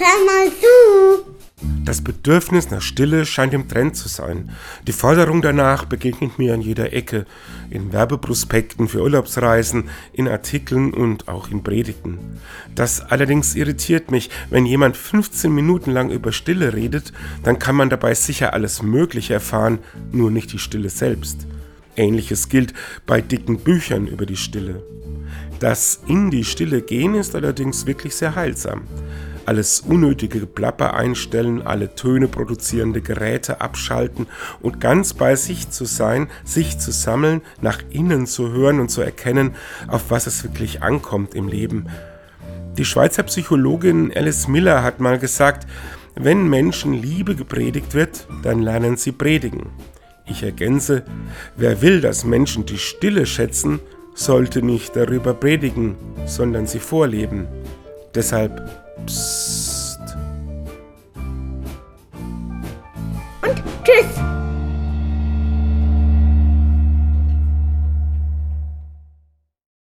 hör mal zu. Das Bedürfnis nach Stille scheint im Trend zu sein. Die Forderung danach begegnet mir an jeder Ecke, in Werbeprospekten für Urlaubsreisen, in Artikeln und auch in Predigten. Das allerdings irritiert mich, wenn jemand 15 Minuten lang über Stille redet, dann kann man dabei sicher alles Mögliche erfahren, nur nicht die Stille selbst. Ähnliches gilt bei dicken Büchern über die Stille. Das in die Stille gehen ist allerdings wirklich sehr heilsam alles unnötige Geplapper einstellen, alle Töne produzierende Geräte abschalten und ganz bei sich zu sein, sich zu sammeln, nach innen zu hören und zu erkennen, auf was es wirklich ankommt im Leben. Die Schweizer Psychologin Alice Miller hat mal gesagt, wenn Menschen Liebe gepredigt wird, dann lernen sie predigen. Ich ergänze, wer will, dass Menschen die Stille schätzen, sollte nicht darüber predigen, sondern sie vorleben. Deshalb Psst. Und tschüss.